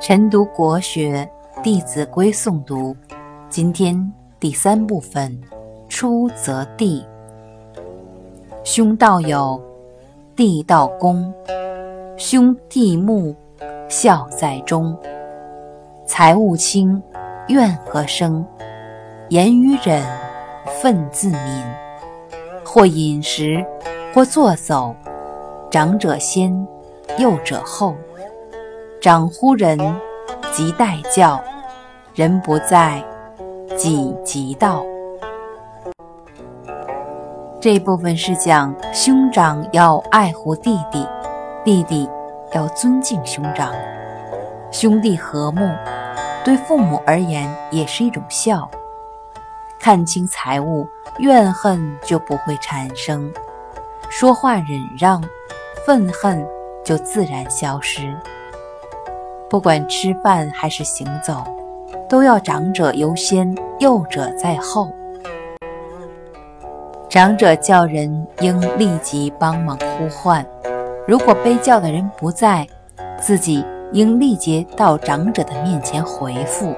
晨读国学《弟子规》诵读，今天第三部分：出则地。兄道友，弟道恭，兄弟睦，孝在中。财物轻，怨何生？言语忍，忿自泯。或饮食，或坐走，长者先，幼者后。长呼人，即待教；人不在，己即到。这部分是讲兄长要爱护弟弟，弟弟要尊敬兄长，兄弟和睦，对父母而言也是一种孝。看清财物，怨恨就不会产生；说话忍让，愤恨就自然消失。不管吃饭还是行走，都要长者优先，幼者在后。长者叫人应立即帮忙呼唤，如果被叫的人不在，自己应立即到长者的面前回复。